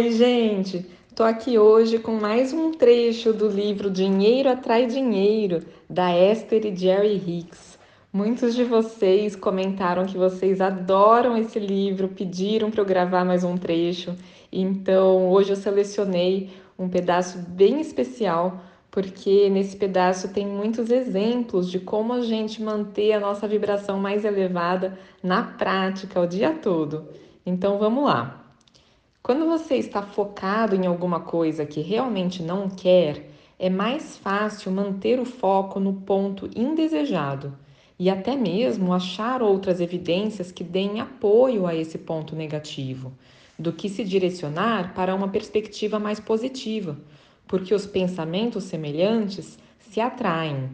Oi, gente! Tô aqui hoje com mais um trecho do livro Dinheiro Atrai Dinheiro, da Esther e Jerry Hicks. Muitos de vocês comentaram que vocês adoram esse livro, pediram para eu gravar mais um trecho, então hoje eu selecionei um pedaço bem especial, porque nesse pedaço tem muitos exemplos de como a gente manter a nossa vibração mais elevada na prática o dia todo. Então vamos lá! Quando você está focado em alguma coisa que realmente não quer, é mais fácil manter o foco no ponto indesejado e até mesmo achar outras evidências que deem apoio a esse ponto negativo, do que se direcionar para uma perspectiva mais positiva, porque os pensamentos semelhantes se atraem.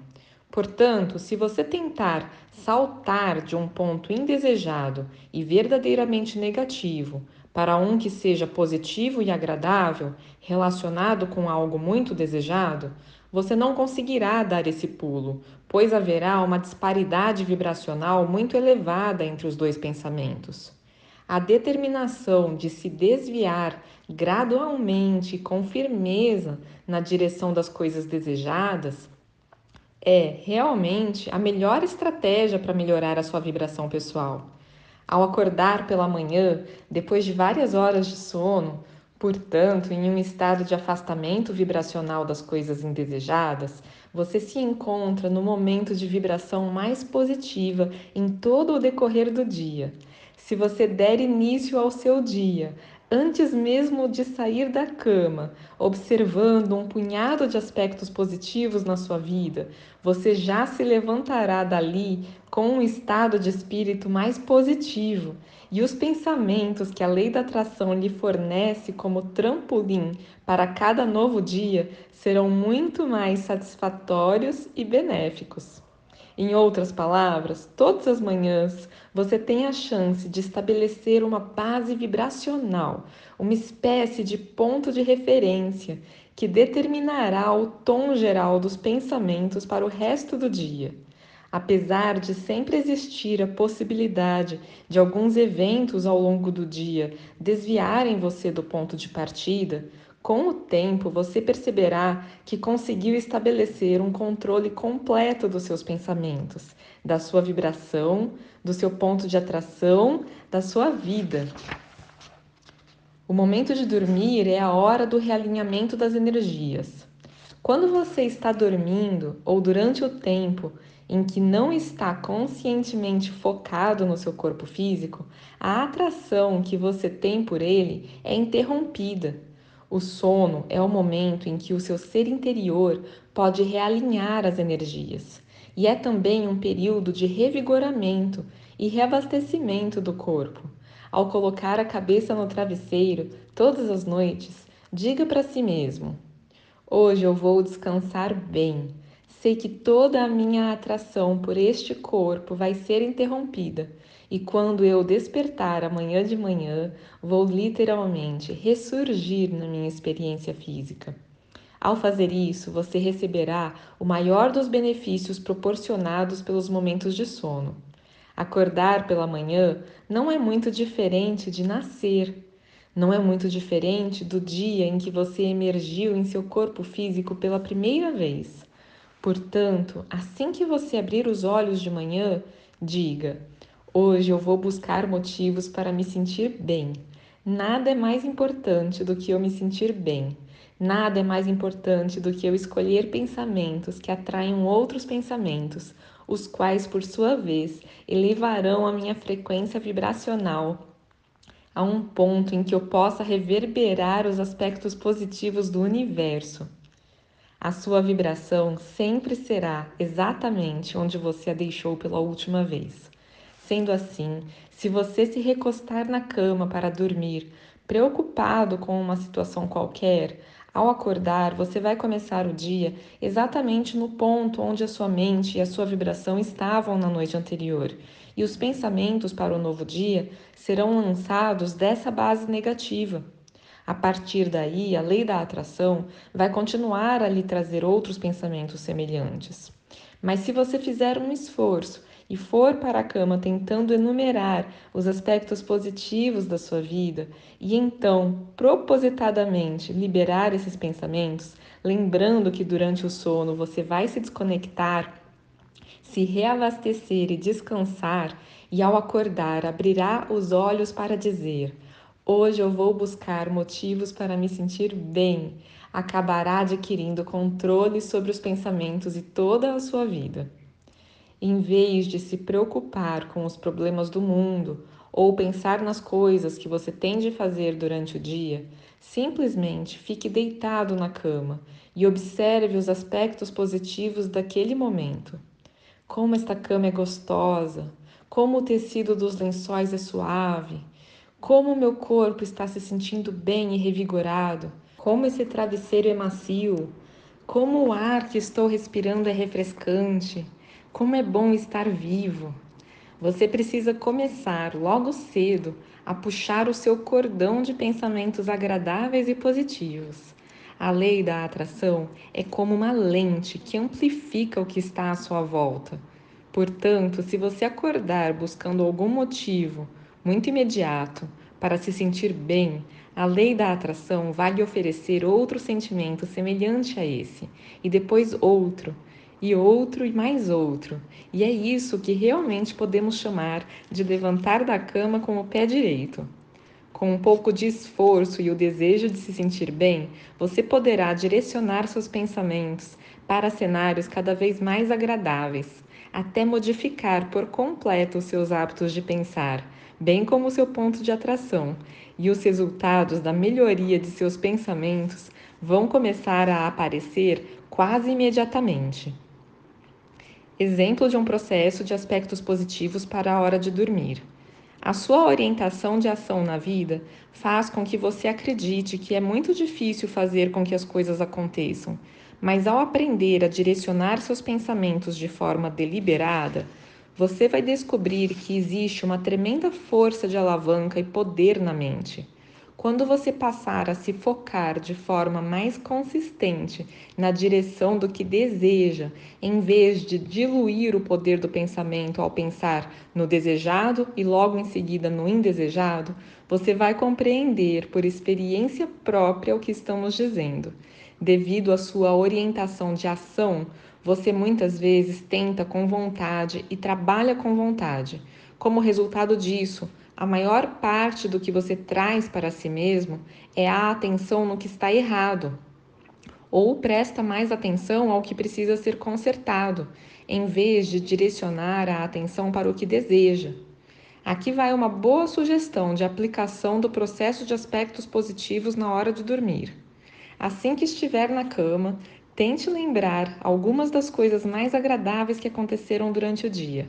Portanto, se você tentar saltar de um ponto indesejado e verdadeiramente negativo para um que seja positivo e agradável, relacionado com algo muito desejado, você não conseguirá dar esse pulo, pois haverá uma disparidade vibracional muito elevada entre os dois pensamentos. A determinação de se desviar gradualmente com firmeza na direção das coisas desejadas é realmente a melhor estratégia para melhorar a sua vibração pessoal. Ao acordar pela manhã, depois de várias horas de sono, portanto, em um estado de afastamento vibracional das coisas indesejadas, você se encontra no momento de vibração mais positiva em todo o decorrer do dia. Se você der início ao seu dia, antes mesmo de sair da cama, observando um punhado de aspectos positivos na sua vida, você já se levantará dali com um estado de espírito mais positivo e os pensamentos que a lei da atração lhe fornece como trampolim para cada novo dia serão muito mais satisfatórios e benéficos. Em outras palavras, todas as manhãs você tem a chance de estabelecer uma base vibracional, uma espécie de ponto de referência que determinará o tom geral dos pensamentos para o resto do dia. Apesar de sempre existir a possibilidade de alguns eventos ao longo do dia desviarem você do ponto de partida, com o tempo, você perceberá que conseguiu estabelecer um controle completo dos seus pensamentos, da sua vibração, do seu ponto de atração, da sua vida. O momento de dormir é a hora do realinhamento das energias. Quando você está dormindo ou durante o tempo em que não está conscientemente focado no seu corpo físico, a atração que você tem por ele é interrompida o sono é o momento em que o seu ser interior pode realinhar as energias e é também um período de revigoramento e reabastecimento do corpo. Ao colocar a cabeça no travesseiro todas as noites, diga para si mesmo: Hoje eu vou descansar bem. Sei que toda a minha atração por este corpo vai ser interrompida e quando eu despertar amanhã de manhã, vou literalmente ressurgir na minha experiência física. Ao fazer isso, você receberá o maior dos benefícios proporcionados pelos momentos de sono. Acordar pela manhã não é muito diferente de nascer. Não é muito diferente do dia em que você emergiu em seu corpo físico pela primeira vez. Portanto, assim que você abrir os olhos de manhã, diga: Hoje eu vou buscar motivos para me sentir bem. Nada é mais importante do que eu me sentir bem. Nada é mais importante do que eu escolher pensamentos que atraiam outros pensamentos, os quais, por sua vez, elevarão a minha frequência vibracional a um ponto em que eu possa reverberar os aspectos positivos do universo. A sua vibração sempre será exatamente onde você a deixou pela última vez. Sendo assim, se você se recostar na cama para dormir, preocupado com uma situação qualquer, ao acordar, você vai começar o dia exatamente no ponto onde a sua mente e a sua vibração estavam na noite anterior, e os pensamentos para o novo dia serão lançados dessa base negativa. A partir daí, a lei da atração vai continuar a lhe trazer outros pensamentos semelhantes. Mas se você fizer um esforço e for para a cama tentando enumerar os aspectos positivos da sua vida e então propositadamente liberar esses pensamentos, lembrando que durante o sono você vai se desconectar, se reabastecer e descansar, e ao acordar abrirá os olhos para dizer: Hoje eu vou buscar motivos para me sentir bem. Acabará adquirindo controle sobre os pensamentos e toda a sua vida. Em vez de se preocupar com os problemas do mundo ou pensar nas coisas que você tem de fazer durante o dia, simplesmente fique deitado na cama e observe os aspectos positivos daquele momento. Como esta cama é gostosa, como o tecido dos lençóis é suave, como meu corpo está se sentindo bem e revigorado, como esse travesseiro é macio, como o ar que estou respirando é refrescante, como é bom estar vivo. Você precisa começar logo cedo a puxar o seu cordão de pensamentos agradáveis e positivos. A lei da atração é como uma lente que amplifica o que está à sua volta. Portanto, se você acordar buscando algum motivo muito imediato para se sentir bem, a lei da atração vai lhe oferecer outro sentimento semelhante a esse, e depois outro, e outro e mais outro. E é isso que realmente podemos chamar de levantar da cama com o pé direito. Com um pouco de esforço e o desejo de se sentir bem, você poderá direcionar seus pensamentos para cenários cada vez mais agradáveis, até modificar por completo os seus hábitos de pensar, bem como o seu ponto de atração, e os resultados da melhoria de seus pensamentos vão começar a aparecer quase imediatamente. Exemplo de um processo de aspectos positivos para a hora de dormir. A sua orientação de ação na vida faz com que você acredite que é muito difícil fazer com que as coisas aconteçam, mas ao aprender a direcionar seus pensamentos de forma deliberada, você vai descobrir que existe uma tremenda força de alavanca e poder na mente. Quando você passar a se focar de forma mais consistente na direção do que deseja, em vez de diluir o poder do pensamento ao pensar no desejado e logo em seguida no indesejado, você vai compreender por experiência própria o que estamos dizendo. Devido à sua orientação de ação, você muitas vezes tenta com vontade e trabalha com vontade. Como resultado disso, a maior parte do que você traz para si mesmo é a atenção no que está errado, ou presta mais atenção ao que precisa ser consertado, em vez de direcionar a atenção para o que deseja. Aqui vai uma boa sugestão de aplicação do processo de aspectos positivos na hora de dormir. Assim que estiver na cama, tente lembrar algumas das coisas mais agradáveis que aconteceram durante o dia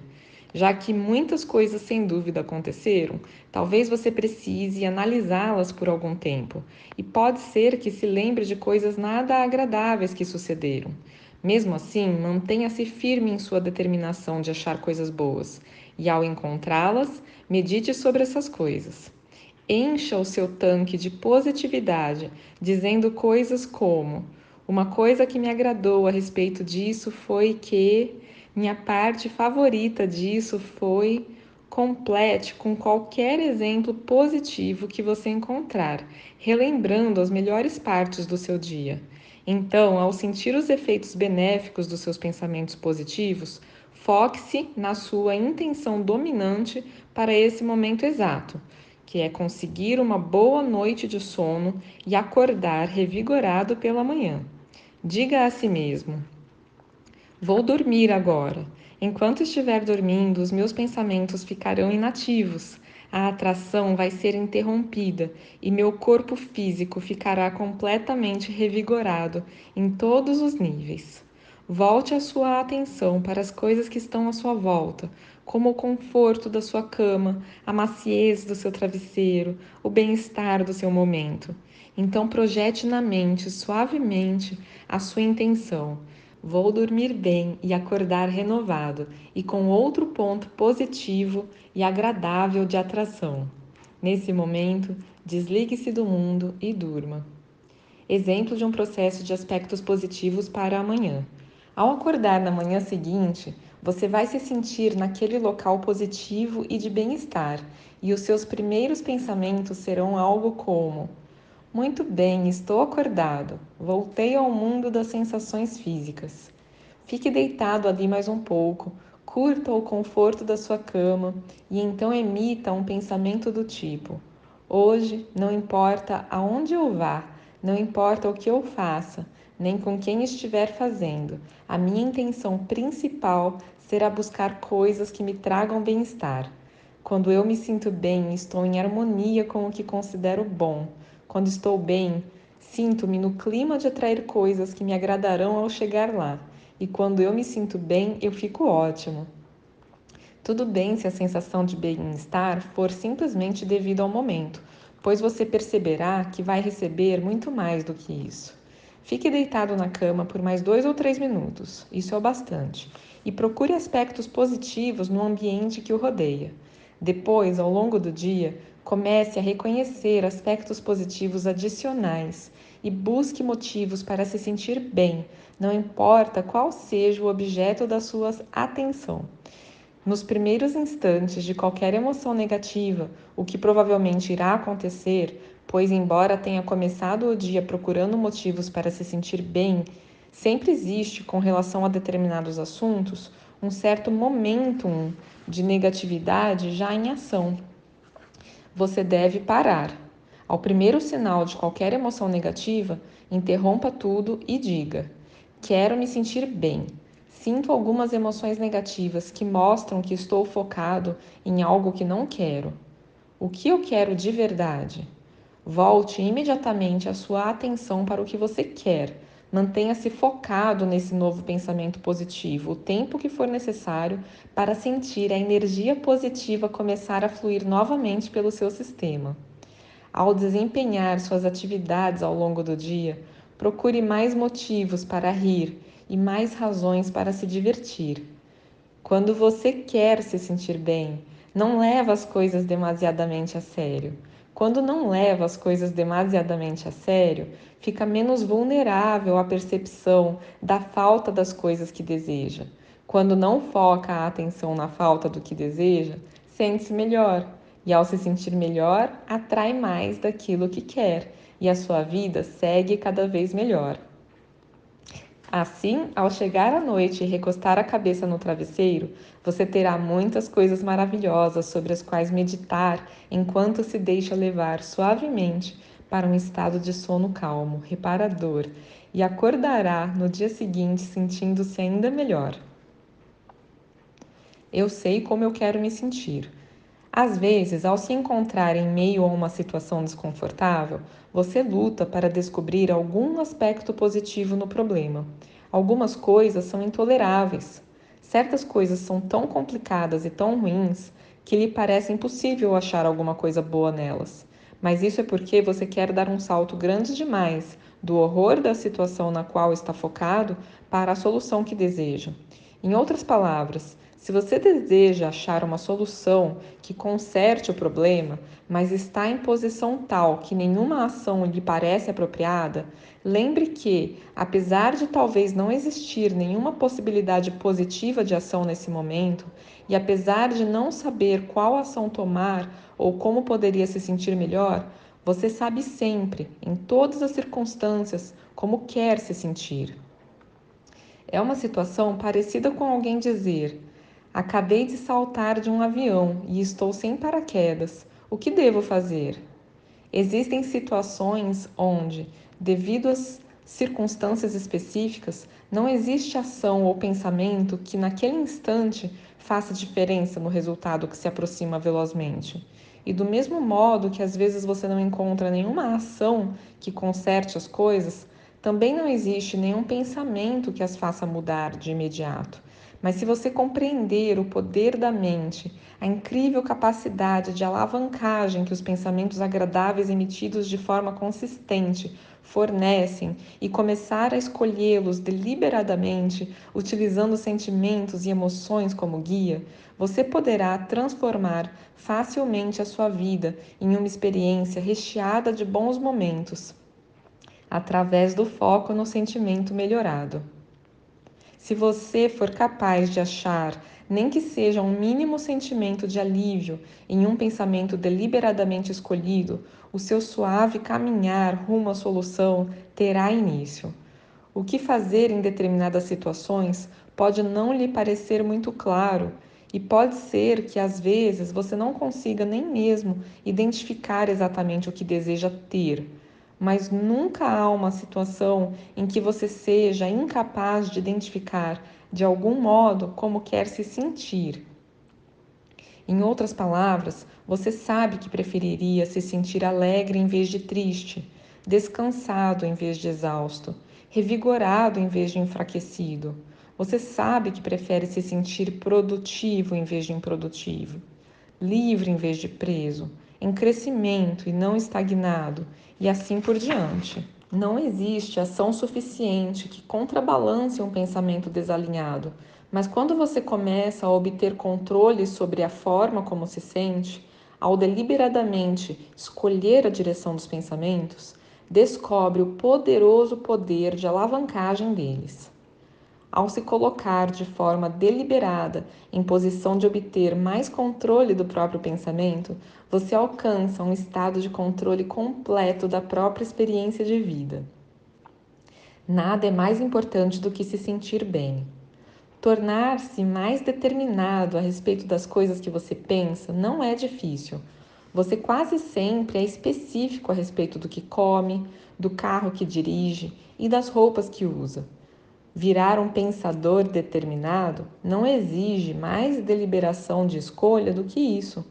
já que muitas coisas sem dúvida aconteceram, talvez você precise analisá-las por algum tempo, e pode ser que se lembre de coisas nada agradáveis que sucederam. Mesmo assim, mantenha-se firme em sua determinação de achar coisas boas, e ao encontrá-las, medite sobre essas coisas. Encha o seu tanque de positividade, dizendo coisas como: Uma coisa que me agradou a respeito disso foi que. Minha parte favorita disso foi complete com qualquer exemplo positivo que você encontrar, relembrando as melhores partes do seu dia. Então, ao sentir os efeitos benéficos dos seus pensamentos positivos, foque-se na sua intenção dominante para esse momento exato, que é conseguir uma boa noite de sono e acordar revigorado pela manhã. Diga a si mesmo: Vou dormir agora. Enquanto estiver dormindo, os meus pensamentos ficarão inativos. A atração vai ser interrompida e meu corpo físico ficará completamente revigorado em todos os níveis. Volte a sua atenção para as coisas que estão à sua volta, como o conforto da sua cama, a maciez do seu travesseiro, o bem-estar do seu momento. Então projete na mente suavemente a sua intenção Vou dormir bem e acordar renovado e com outro ponto positivo e agradável de atração. Nesse momento, desligue-se do mundo e durma. Exemplo de um processo de aspectos positivos para amanhã. Ao acordar na manhã seguinte, Você vai se sentir naquele local positivo e de bem-estar, e os seus primeiros pensamentos serão algo como: Muito bem, estou acordado, voltei ao mundo das sensações físicas. Fique deitado ali mais um pouco, curta o conforto da sua cama e então emita um pensamento do tipo: Hoje, não importa aonde eu vá, não importa o que eu faça, nem com quem estiver fazendo, a minha intenção principal será buscar coisas que me tragam bem-estar. Quando eu me sinto bem, estou em harmonia com o que considero bom. Quando estou bem, sinto-me no clima de atrair coisas que me agradarão ao chegar lá. E quando eu me sinto bem, eu fico ótimo. Tudo bem se a sensação de bem-estar for simplesmente devido ao momento, pois você perceberá que vai receber muito mais do que isso. Fique deitado na cama por mais dois ou três minutos, isso é o bastante, e procure aspectos positivos no ambiente que o rodeia. Depois, ao longo do dia, comece a reconhecer aspectos positivos adicionais e busque motivos para se sentir bem, não importa qual seja o objeto da sua atenção. Nos primeiros instantes de qualquer emoção negativa, o que provavelmente irá acontecer, pois, embora tenha começado o dia procurando motivos para se sentir bem, sempre existe, com relação a determinados assuntos, um certo momentum de negatividade já em ação. Você deve parar. Ao primeiro sinal de qualquer emoção negativa, interrompa tudo e diga: Quero me sentir bem. Sinto algumas emoções negativas que mostram que estou focado em algo que não quero. O que eu quero de verdade? Volte imediatamente a sua atenção para o que você quer. Mantenha-se focado nesse novo pensamento positivo o tempo que for necessário para sentir a energia positiva começar a fluir novamente pelo seu sistema. Ao desempenhar suas atividades ao longo do dia, procure mais motivos para rir e mais razões para se divertir. Quando você quer se sentir bem, não leva as coisas demasiadamente a sério. Quando não leva as coisas demasiadamente a sério, fica menos vulnerável à percepção da falta das coisas que deseja. Quando não foca a atenção na falta do que deseja, sente-se melhor. E ao se sentir melhor, atrai mais daquilo que quer, e a sua vida segue cada vez melhor. Assim, ao chegar à noite e recostar a cabeça no travesseiro, você terá muitas coisas maravilhosas sobre as quais meditar enquanto se deixa levar suavemente para um estado de sono calmo, reparador, e acordará no dia seguinte sentindo-se ainda melhor. Eu sei como eu quero me sentir. Às vezes, ao se encontrar em meio a uma situação desconfortável, você luta para descobrir algum aspecto positivo no problema. Algumas coisas são intoleráveis. Certas coisas são tão complicadas e tão ruins que lhe parece impossível achar alguma coisa boa nelas. Mas isso é porque você quer dar um salto grande demais do horror da situação na qual está focado para a solução que deseja. Em outras palavras, se você deseja achar uma solução que conserte o problema, mas está em posição tal que nenhuma ação lhe parece apropriada, lembre que, apesar de talvez não existir nenhuma possibilidade positiva de ação nesse momento, e apesar de não saber qual ação tomar ou como poderia se sentir melhor, você sabe sempre, em todas as circunstâncias, como quer se sentir. É uma situação parecida com alguém dizer: Acabei de saltar de um avião e estou sem paraquedas. O que devo fazer? Existem situações onde, devido às circunstâncias específicas, não existe ação ou pensamento que naquele instante faça diferença no resultado que se aproxima velozmente. E do mesmo modo que às vezes você não encontra nenhuma ação que conserte as coisas, também não existe nenhum pensamento que as faça mudar de imediato. Mas se você compreender o poder da mente, a incrível capacidade de alavancagem que os pensamentos agradáveis emitidos de forma consistente fornecem e começar a escolhê-los deliberadamente, utilizando sentimentos e emoções como guia, você poderá transformar facilmente a sua vida em uma experiência recheada de bons momentos, através do foco no sentimento melhorado. Se você for capaz de achar, nem que seja um mínimo sentimento de alívio em um pensamento deliberadamente escolhido, o seu suave caminhar rumo à solução terá início. O que fazer em determinadas situações pode não lhe parecer muito claro, e pode ser que às vezes você não consiga nem mesmo identificar exatamente o que deseja ter, mas nunca há uma situação em que você seja incapaz de identificar de algum modo como quer se sentir. Em outras palavras, você sabe que preferiria se sentir alegre em vez de triste, descansado em vez de exausto, revigorado em vez de enfraquecido. Você sabe que prefere se sentir produtivo em vez de improdutivo, livre em vez de preso, em crescimento e não estagnado, e assim por diante. Não existe ação suficiente que contrabalance um pensamento desalinhado, mas quando você começa a obter controle sobre a forma como se sente, ao deliberadamente escolher a direção dos pensamentos, descobre o poderoso poder de alavancagem deles. Ao se colocar de forma deliberada em posição de obter mais controle do próprio pensamento, você alcança um estado de controle completo da própria experiência de vida. Nada é mais importante do que se sentir bem. Tornar-se mais determinado a respeito das coisas que você pensa não é difícil. Você quase sempre é específico a respeito do que come, do carro que dirige e das roupas que usa. Virar um pensador determinado não exige mais deliberação de escolha do que isso.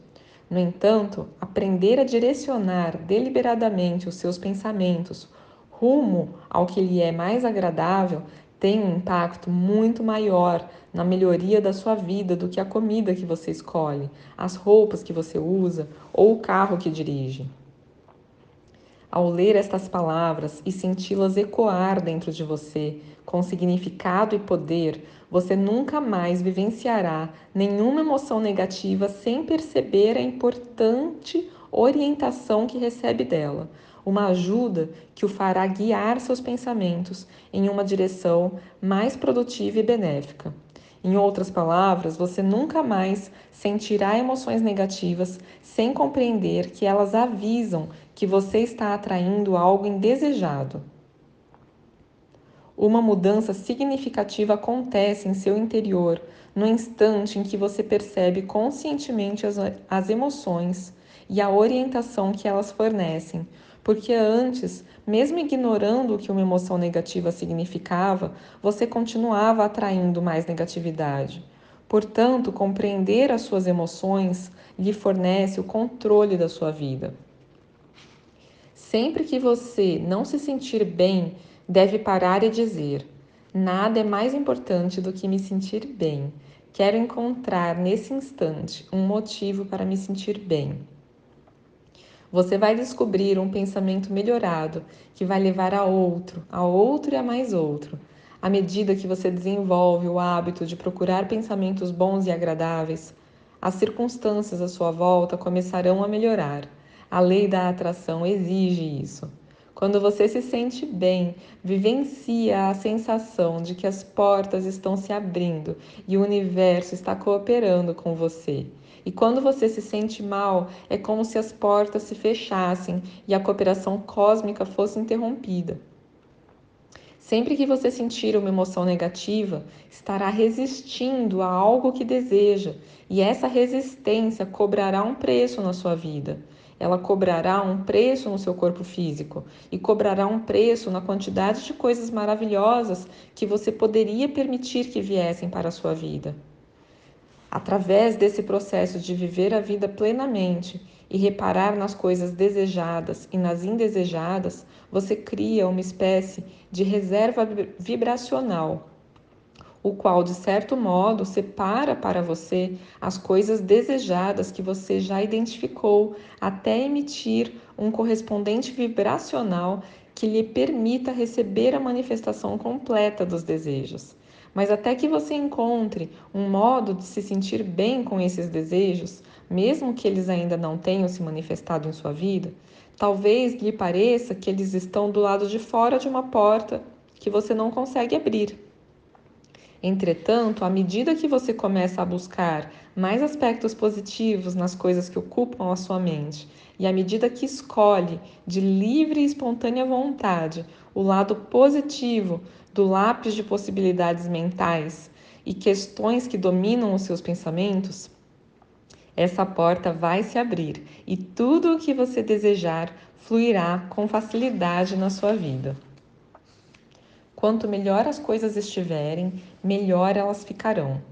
No entanto, aprender a direcionar deliberadamente os seus pensamentos rumo ao que lhe é mais agradável tem um impacto muito maior na melhoria da sua vida do que a comida que você escolhe, as roupas que você usa ou o carro que dirige. Ao ler estas palavras e senti-las ecoar dentro de você com significado e poder, você nunca mais vivenciará nenhuma emoção negativa sem perceber a importante orientação que recebe dela, uma ajuda que o fará guiar seus pensamentos em uma direção mais produtiva e benéfica. Em outras palavras, você nunca mais sentirá emoções negativas sem compreender que elas avisam que você está atraindo algo indesejado. Uma mudança significativa acontece em seu interior no instante em que você percebe conscientemente as, as emoções e a orientação que elas fornecem, porque antes, mesmo ignorando o que uma emoção negativa significava, você continuava atraindo mais negatividade. Portanto, compreender as suas emoções lhe fornece o controle da sua vida. Sempre que você não se sentir bem, deve parar e dizer: Nada é mais importante do que me sentir bem. Quero encontrar nesse instante um motivo para me sentir bem. Você vai descobrir um pensamento melhorado que vai levar a outro, a outro e a mais outro. À medida que você desenvolve o hábito de procurar pensamentos bons e agradáveis, as circunstâncias à sua volta começarão a melhorar. A lei da atração exige isso. Quando você se sente bem, vivencia a sensação de que as portas estão se abrindo e o universo está cooperando com você. E quando você se sente mal, é como se as portas se fechassem e a cooperação cósmica fosse interrompida. Sempre que você sentir uma emoção negativa, estará resistindo a algo que deseja, e essa resistência cobrará um preço na sua vida. Ela cobrará um preço no seu corpo físico e cobrará um preço na quantidade de coisas maravilhosas que você poderia permitir que viessem para a sua vida. Através desse processo de viver a vida plenamente e reparar nas coisas desejadas e nas indesejadas, você cria uma espécie de reserva vibracional, o qual, de certo modo, separa para você as coisas desejadas que você já identificou, até emitir um correspondente vibracional que lhe permita receber a manifestação completa dos desejos. Mas até que você encontre um modo de se sentir bem com esses desejos, mesmo que eles ainda não tenham se manifestado em sua vida, talvez lhe pareça que eles estão do lado de fora de uma porta que você não consegue abrir. Entretanto, à medida que você começa a buscar mais aspectos positivos nas coisas que ocupam a sua mente, e à medida que escolhe de livre e espontânea vontade o lado positivo do lápis de possibilidades mentais e questões que dominam os seus pensamentos, essa porta vai se abrir e tudo o que você desejar fluirá com facilidade na sua vida. Quanto melhor as coisas estiverem, melhor elas ficarão.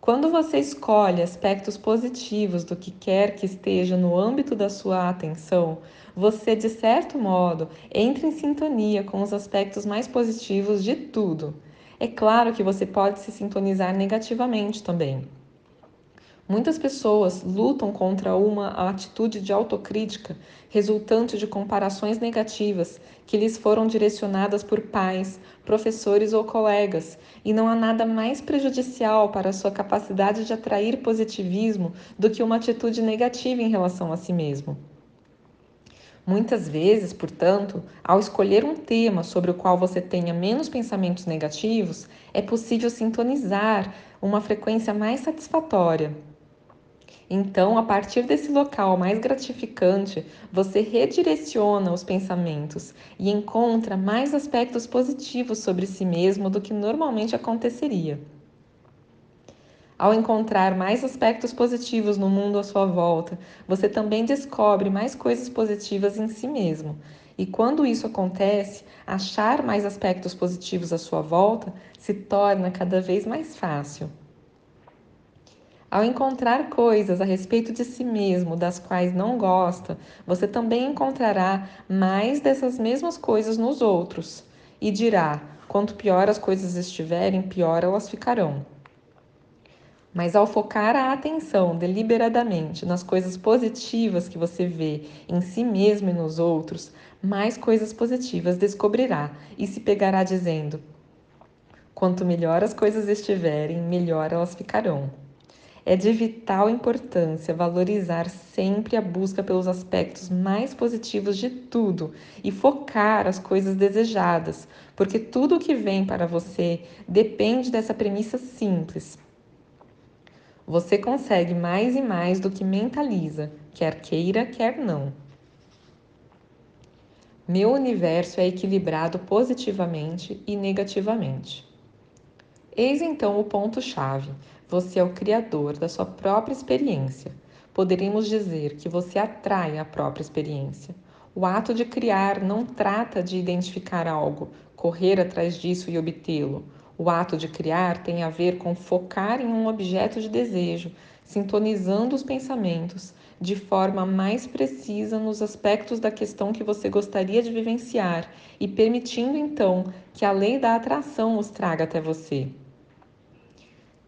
Quando você escolhe aspectos positivos do que quer que esteja no âmbito da sua atenção, você, de certo modo, entra em sintonia com os aspectos mais positivos de tudo. É claro que você pode se sintonizar negativamente também. Muitas pessoas lutam contra uma atitude de autocrítica resultante de comparações negativas que lhes foram direcionadas por pais, professores ou colegas, e não há nada mais prejudicial para a sua capacidade de atrair positivismo do que uma atitude negativa em relação a si mesmo. Muitas vezes, portanto, ao escolher um tema sobre o qual você tenha menos pensamentos negativos, é possível sintonizar uma frequência mais satisfatória então, a partir desse local mais gratificante, você redireciona os pensamentos e encontra mais aspectos positivos sobre si mesmo do que normalmente aconteceria. Ao encontrar mais aspectos positivos no mundo à sua volta, você também descobre mais coisas positivas em si mesmo. E quando isso acontece, achar mais aspectos positivos à sua volta se torna cada vez mais fácil. Ao encontrar coisas a respeito de si mesmo das quais não gosta, você também encontrará mais dessas mesmas coisas nos outros e dirá: quanto pior as coisas estiverem, pior elas ficarão. Mas ao focar a atenção deliberadamente nas coisas positivas que você vê em si mesmo e nos outros, mais coisas positivas descobrirá e se pegará dizendo: quanto melhor as coisas estiverem, melhor elas ficarão. É de vital importância valorizar sempre a busca pelos aspectos mais positivos de tudo e focar as coisas desejadas, porque tudo o que vem para você depende dessa premissa simples. Você consegue mais e mais do que mentaliza, quer queira, quer não. Meu universo é equilibrado positivamente e negativamente. Eis então o ponto-chave. Você é o criador da sua própria experiência. Poderíamos dizer que você atrai a própria experiência. O ato de criar não trata de identificar algo, correr atrás disso e obtê-lo. O ato de criar tem a ver com focar em um objeto de desejo, sintonizando os pensamentos de forma mais precisa nos aspectos da questão que você gostaria de vivenciar e permitindo então que a lei da atração os traga até você.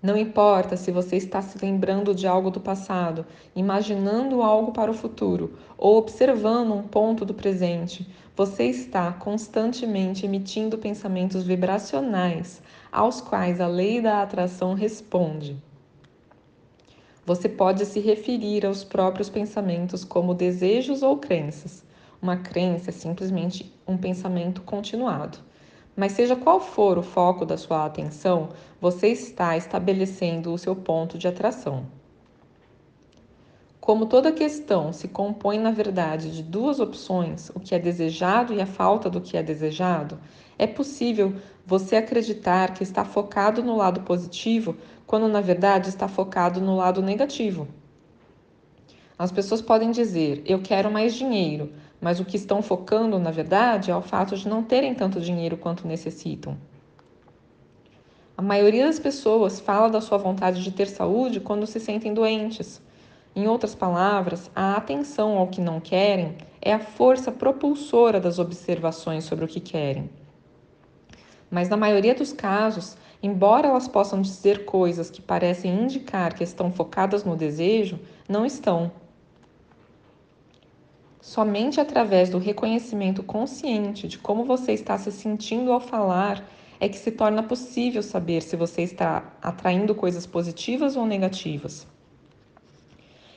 Não importa se você está se lembrando de algo do passado, imaginando algo para o futuro ou observando um ponto do presente, você está constantemente emitindo pensamentos vibracionais aos quais a lei da atração responde. Você pode se referir aos próprios pensamentos como desejos ou crenças. Uma crença é simplesmente um pensamento continuado. Mas seja qual for o foco da sua atenção, você está estabelecendo o seu ponto de atração. Como toda questão se compõe, na verdade, de duas opções, o que é desejado e a falta do que é desejado, é possível você acreditar que está focado no lado positivo quando, na verdade, está focado no lado negativo. As pessoas podem dizer: Eu quero mais dinheiro, mas o que estão focando, na verdade, é o fato de não terem tanto dinheiro quanto necessitam. A maioria das pessoas fala da sua vontade de ter saúde quando se sentem doentes. Em outras palavras, a atenção ao que não querem é a força propulsora das observações sobre o que querem. Mas na maioria dos casos, embora elas possam dizer coisas que parecem indicar que estão focadas no desejo, não estão. Somente através do reconhecimento consciente de como você está se sentindo ao falar é que se torna possível saber se você está atraindo coisas positivas ou negativas.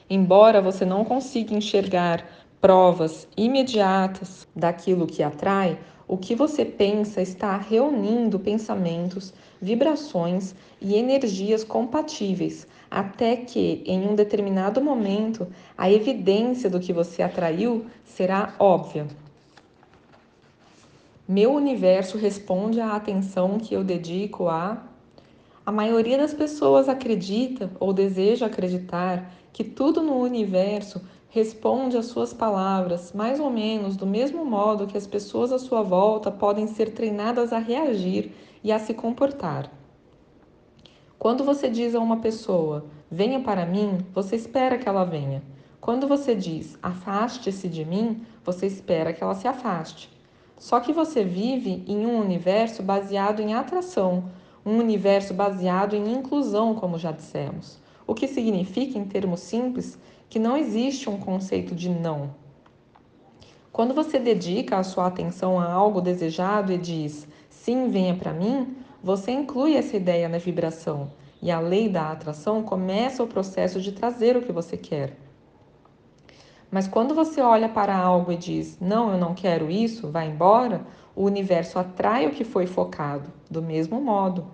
Embora você não consiga enxergar provas imediatas daquilo que atrai, O que você pensa está reunindo pensamentos, vibrações e energias compatíveis, até que, em um determinado momento, a evidência do que você atraiu será óbvia. Meu universo responde à atenção que eu dedico a. A maioria das pessoas acredita ou deseja acreditar que tudo no universo responde às suas palavras, mais ou menos do mesmo modo que as pessoas à sua volta podem ser treinadas a reagir e a se comportar. Quando você diz a uma pessoa, venha para mim, você espera que ela venha. Quando você diz, afaste-se de mim, você espera que ela se afaste. Só que você vive em um universo baseado em atração, um universo baseado em inclusão, como já dissemos. O que significa, em termos simples, que não existe um conceito de não. Quando você dedica a sua atenção a algo desejado e diz sim, venha para mim, você inclui essa ideia na vibração e a lei da atração começa o processo de trazer o que você quer. Mas quando você olha para algo e diz não, eu não quero isso, vai embora, o universo atrai o que foi focado, do mesmo modo.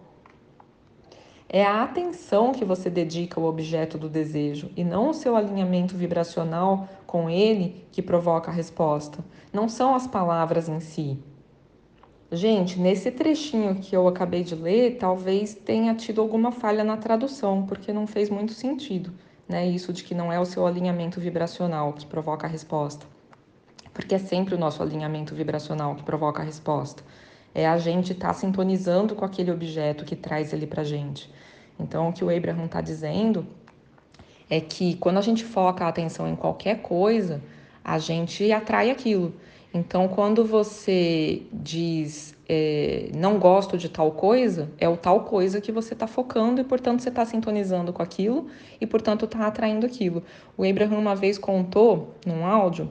É a atenção que você dedica ao objeto do desejo e não o seu alinhamento vibracional com ele que provoca a resposta. Não são as palavras em si. Gente, nesse trechinho que eu acabei de ler, talvez tenha tido alguma falha na tradução, porque não fez muito sentido, né? Isso de que não é o seu alinhamento vibracional que provoca a resposta. Porque é sempre o nosso alinhamento vibracional que provoca a resposta é a gente estar tá sintonizando com aquele objeto que traz ele para gente. Então, o que o Abraham está dizendo é que quando a gente foca a atenção em qualquer coisa, a gente atrai aquilo. Então, quando você diz é, não gosto de tal coisa, é o tal coisa que você está focando e, portanto, você está sintonizando com aquilo e, portanto, está atraindo aquilo. O Abraham uma vez contou num áudio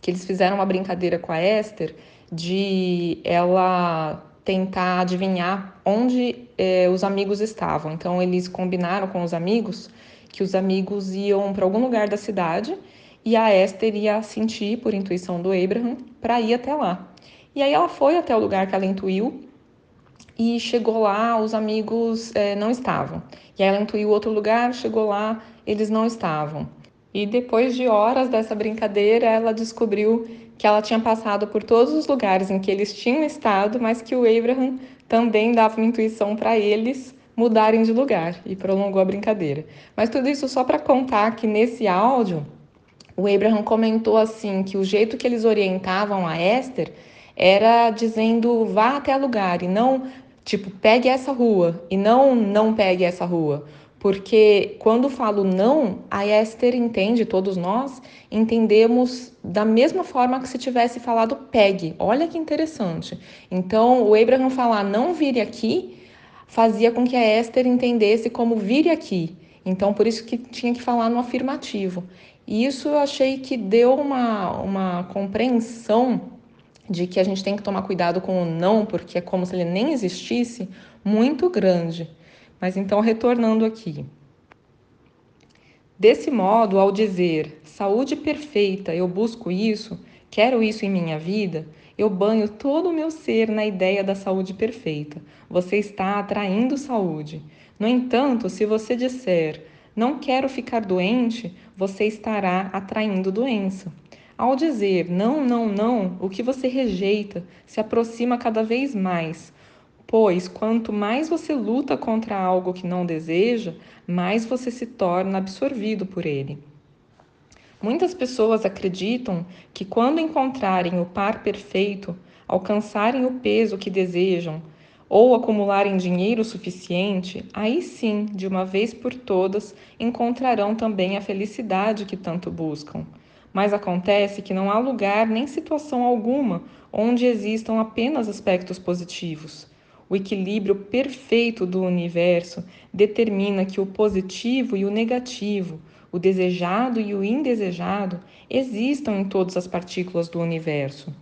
que eles fizeram uma brincadeira com a Esther de ela tentar adivinhar onde eh, os amigos estavam. Então eles combinaram com os amigos que os amigos iam para algum lugar da cidade e a Esther ia sentir, por intuição do Abraham, para ir até lá. E aí ela foi até o lugar que ela intuiu e chegou lá, os amigos eh, não estavam. E aí ela intuiu outro lugar, chegou lá, eles não estavam. E depois de horas dessa brincadeira, ela descobriu que ela tinha passado por todos os lugares em que eles tinham estado, mas que o Abraham também dava uma intuição para eles mudarem de lugar e prolongou a brincadeira. Mas tudo isso só para contar que nesse áudio o Abraham comentou assim que o jeito que eles orientavam a Esther era dizendo vá até lugar e não tipo pegue essa rua e não não pegue essa rua. Porque quando falo não, a Esther entende, todos nós entendemos da mesma forma que se tivesse falado pegue. Olha que interessante. Então, o Abraham falar não vire aqui fazia com que a Esther entendesse como vire aqui. Então, por isso que tinha que falar no afirmativo. E isso eu achei que deu uma, uma compreensão de que a gente tem que tomar cuidado com o não, porque é como se ele nem existisse, muito grande. Mas então, retornando aqui. Desse modo, ao dizer saúde perfeita, eu busco isso, quero isso em minha vida, eu banho todo o meu ser na ideia da saúde perfeita. Você está atraindo saúde. No entanto, se você disser não quero ficar doente, você estará atraindo doença. Ao dizer não, não, não, o que você rejeita se aproxima cada vez mais, Pois quanto mais você luta contra algo que não deseja, mais você se torna absorvido por ele. Muitas pessoas acreditam que quando encontrarem o par perfeito, alcançarem o peso que desejam ou acumularem dinheiro suficiente, aí sim, de uma vez por todas, encontrarão também a felicidade que tanto buscam. Mas acontece que não há lugar nem situação alguma onde existam apenas aspectos positivos. O equilíbrio perfeito do universo determina que o positivo e o negativo, o desejado e o indesejado existam em todas as partículas do universo.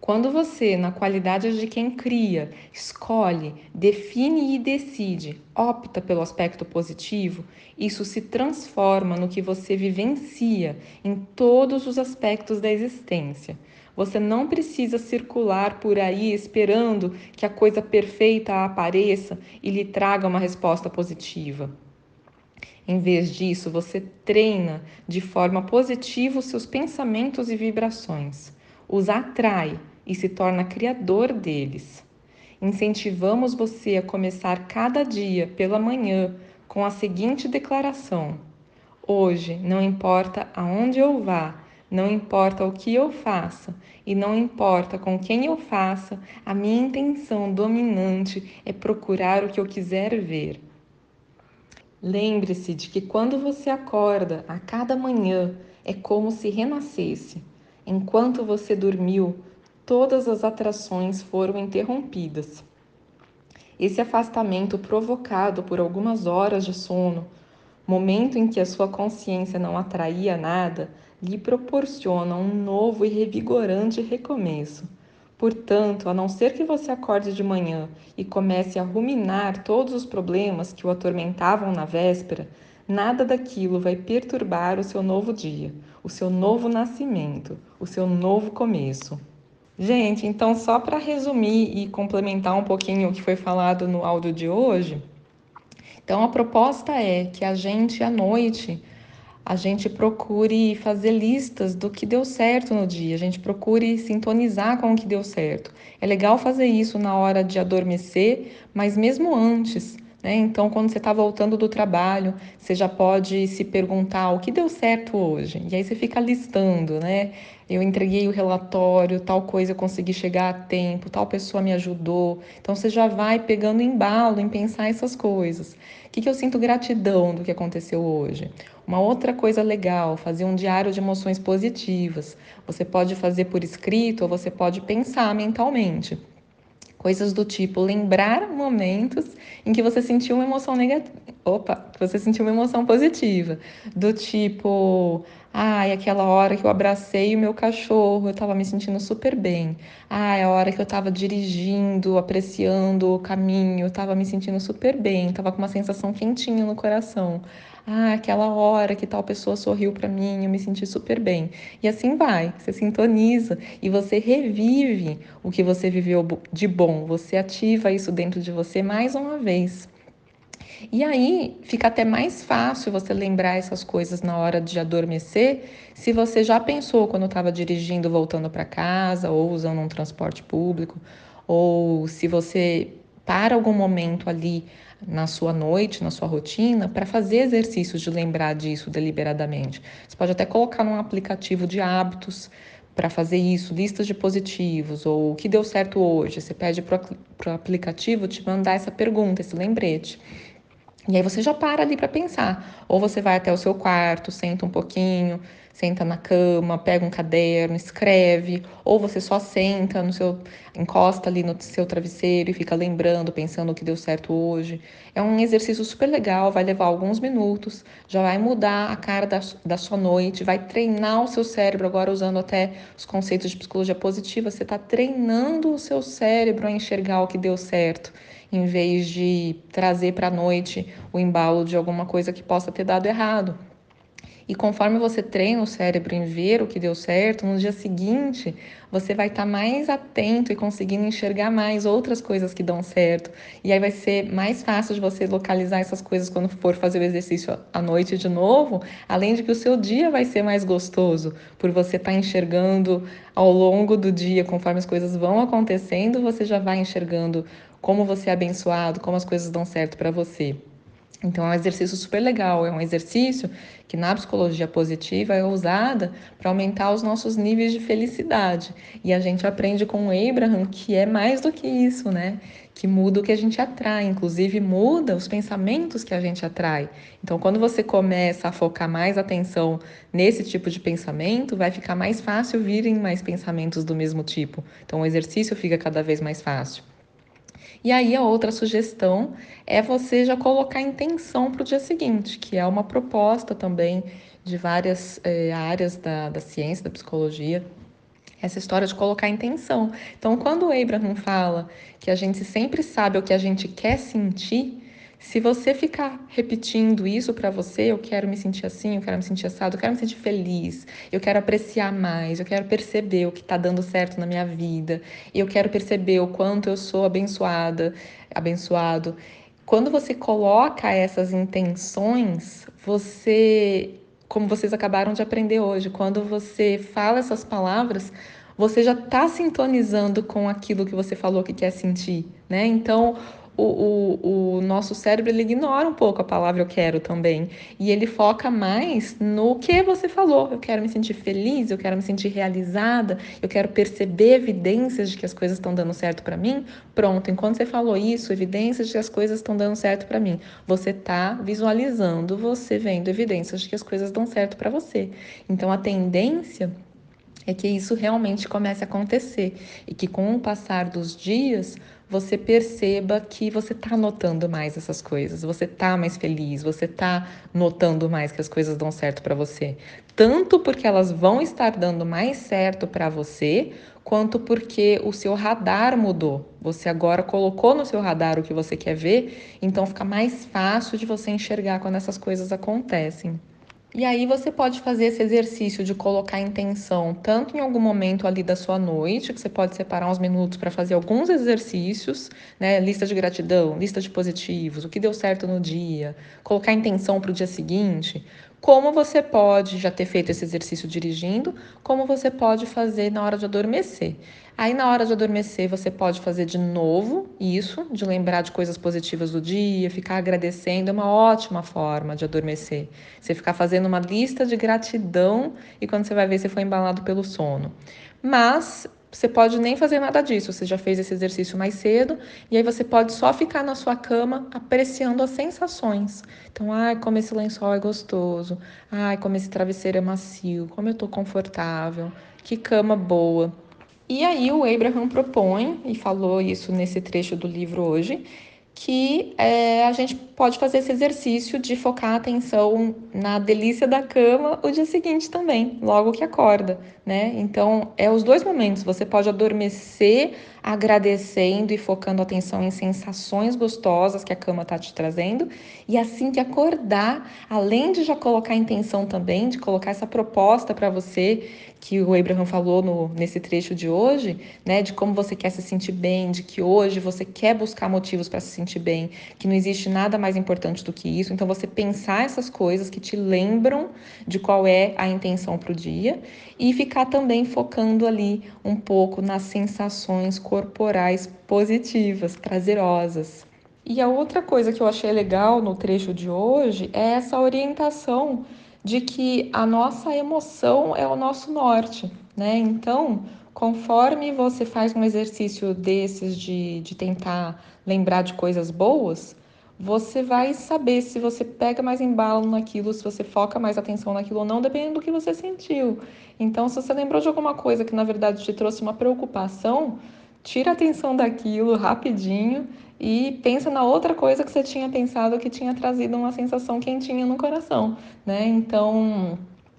Quando você, na qualidade de quem cria, escolhe, define e decide, opta pelo aspecto positivo, isso se transforma no que você vivencia em todos os aspectos da existência. Você não precisa circular por aí esperando que a coisa perfeita apareça e lhe traga uma resposta positiva. Em vez disso, você treina de forma positiva os seus pensamentos e vibrações, os atrai e se torna criador deles. Incentivamos você a começar cada dia pela manhã com a seguinte declaração: Hoje, não importa aonde eu vá, não importa o que eu faça e não importa com quem eu faça, a minha intenção dominante é procurar o que eu quiser ver. Lembre-se de que quando você acorda a cada manhã é como se renascesse. Enquanto você dormiu, todas as atrações foram interrompidas. Esse afastamento provocado por algumas horas de sono, momento em que a sua consciência não atraía nada, lhe proporciona um novo e revigorante recomeço. Portanto, a não ser que você acorde de manhã e comece a ruminar todos os problemas que o atormentavam na véspera, nada daquilo vai perturbar o seu novo dia, o seu novo nascimento, o seu novo começo. Gente, então só para resumir e complementar um pouquinho o que foi falado no áudio de hoje, então a proposta é que a gente à noite a gente procure fazer listas do que deu certo no dia, a gente procure sintonizar com o que deu certo. É legal fazer isso na hora de adormecer, mas mesmo antes. Né? Então, quando você está voltando do trabalho, você já pode se perguntar o que deu certo hoje. E aí você fica listando, né? Eu entreguei o relatório, tal coisa eu consegui chegar a tempo, tal pessoa me ajudou. Então você já vai pegando embalo em pensar essas coisas. O que, que eu sinto gratidão do que aconteceu hoje? Uma outra coisa legal, fazer um diário de emoções positivas. Você pode fazer por escrito ou você pode pensar mentalmente. Coisas do tipo lembrar momentos em que você sentiu uma emoção negativa. Opa, você sentiu uma emoção positiva. Do tipo, ai, aquela hora que eu abracei o meu cachorro, eu estava me sentindo super bem. Ai, a hora que eu estava dirigindo, apreciando o caminho, eu estava me sentindo super bem, estava com uma sensação quentinha no coração. Ah, aquela hora que tal pessoa sorriu para mim, eu me senti super bem. E assim vai, você sintoniza e você revive o que você viveu de bom, você ativa isso dentro de você mais uma vez. E aí fica até mais fácil você lembrar essas coisas na hora de adormecer, se você já pensou quando estava dirigindo, voltando para casa, ou usando um transporte público, ou se você para algum momento ali na sua noite, na sua rotina, para fazer exercícios de lembrar disso deliberadamente. Você pode até colocar num aplicativo de hábitos para fazer isso, listas de positivos, ou o que deu certo hoje. Você pede para o aplicativo te mandar essa pergunta, esse lembrete. E aí você já para ali para pensar. Ou você vai até o seu quarto, senta um pouquinho, senta na cama, pega um caderno, escreve, ou você só senta no seu, encosta ali no seu travesseiro e fica lembrando, pensando o que deu certo hoje. É um exercício super legal, vai levar alguns minutos, já vai mudar a cara da, da sua noite, vai treinar o seu cérebro, agora usando até os conceitos de psicologia positiva, você está treinando o seu cérebro a enxergar o que deu certo em vez de trazer para a noite o embalo de alguma coisa que possa ter dado errado. E conforme você treina o cérebro em ver o que deu certo, no dia seguinte você vai estar tá mais atento e conseguindo enxergar mais outras coisas que dão certo. E aí vai ser mais fácil de você localizar essas coisas quando for fazer o exercício à noite de novo, além de que o seu dia vai ser mais gostoso, por você estar tá enxergando ao longo do dia, conforme as coisas vão acontecendo, você já vai enxergando como você é abençoado, como as coisas dão certo para você. Então, é um exercício super legal, é um exercício que na psicologia positiva é usada para aumentar os nossos níveis de felicidade. E a gente aprende com o Abraham que é mais do que isso, né? Que muda o que a gente atrai, inclusive muda os pensamentos que a gente atrai. Então, quando você começa a focar mais atenção nesse tipo de pensamento, vai ficar mais fácil virem mais pensamentos do mesmo tipo. Então, o exercício fica cada vez mais fácil. E aí a outra sugestão é você já colocar intenção para o dia seguinte, que é uma proposta também de várias é, áreas da, da ciência, da psicologia, essa história de colocar intenção. Então, quando o Abraham fala que a gente sempre sabe o que a gente quer sentir, Se você ficar repetindo isso para você, eu quero me sentir assim, eu quero me sentir assado, eu quero me sentir feliz, eu quero apreciar mais, eu quero perceber o que está dando certo na minha vida, eu quero perceber o quanto eu sou abençoada, abençoado. Quando você coloca essas intenções, você, como vocês acabaram de aprender hoje, quando você fala essas palavras, você já está sintonizando com aquilo que você falou que quer sentir, né? Então, o, o, o, nosso cérebro ele ignora um pouco a palavra eu quero também. E ele foca mais no que você falou. Eu quero me sentir feliz, eu quero me sentir realizada, eu quero perceber evidências de que as coisas estão dando certo para mim. Pronto, enquanto você falou isso, evidências de que as coisas estão dando certo para mim, você está visualizando, você vendo evidências de que as coisas dão certo para você. Então a tendência é que isso realmente comece a acontecer e que com o passar dos dias você perceba que você está notando mais essas coisas, você está mais feliz, você está notando mais que as coisas dão certo para você, tanto porque elas vão estar dando mais certo para você, quanto porque o seu radar mudou. Você agora colocou no seu radar o que você quer ver, então fica mais fácil de você enxergar quando essas coisas acontecem. E aí você pode fazer esse exercício de colocar intenção tanto em algum momento ali da sua noite, que você pode separar uns minutos para fazer alguns exercícios, né? Lista de gratidão, lista de positivos, o que deu certo no dia, colocar intenção para o dia seguinte, como você pode já ter feito esse exercício dirigindo, como você pode fazer na hora de adormecer. Aí, na hora de adormecer, você pode fazer de novo isso, de lembrar de coisas positivas do dia, ficar agradecendo, é uma ótima forma de adormecer. Você ficar fazendo uma lista de gratidão e quando você vai ver, você foi embalado pelo sono. Mas você pode nem fazer nada disso, você já fez esse exercício mais cedo, e aí você pode só ficar na sua cama apreciando as sensações. Então, ai, como esse lençol é gostoso, ai, como esse travesseiro é macio, como eu tô confortável, que cama boa. E aí o Abraham propõe, e falou isso nesse trecho do livro hoje, que é, a gente pode fazer esse exercício de focar a atenção na delícia da cama o dia seguinte também, logo que acorda, né? Então, é os dois momentos. Você pode adormecer agradecendo e focando atenção em sensações gostosas que a cama está te trazendo, e assim que acordar, além de já colocar a intenção também, de colocar essa proposta para você que o Abraham falou no, nesse trecho de hoje, né, de como você quer se sentir bem, de que hoje você quer buscar motivos para se sentir bem, que não existe nada mais importante do que isso. Então, você pensar essas coisas que te lembram de qual é a intenção para o dia e ficar também focando ali um pouco nas sensações corporais positivas, prazerosas. E a outra coisa que eu achei legal no trecho de hoje é essa orientação de que a nossa emoção é o nosso norte, né? Então, conforme você faz um exercício desses de, de tentar lembrar de coisas boas, você vai saber se você pega mais embalo naquilo, se você foca mais atenção naquilo ou não, dependendo do que você sentiu. Então, se você lembrou de alguma coisa que na verdade te trouxe uma preocupação, tira a atenção daquilo rapidinho e pensa na outra coisa que você tinha pensado que tinha trazido uma sensação quentinha no coração, né? Então,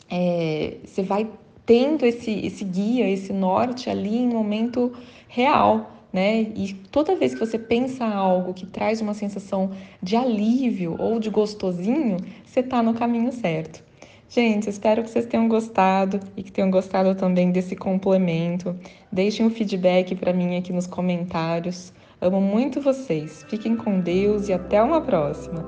é, você vai tendo esse, esse guia, esse norte ali em momento real, né? E toda vez que você pensa algo que traz uma sensação de alívio ou de gostosinho, você está no caminho certo. Gente, espero que vocês tenham gostado e que tenham gostado também desse complemento. Deixem um feedback para mim aqui nos comentários. Amo muito vocês. Fiquem com Deus e até uma próxima.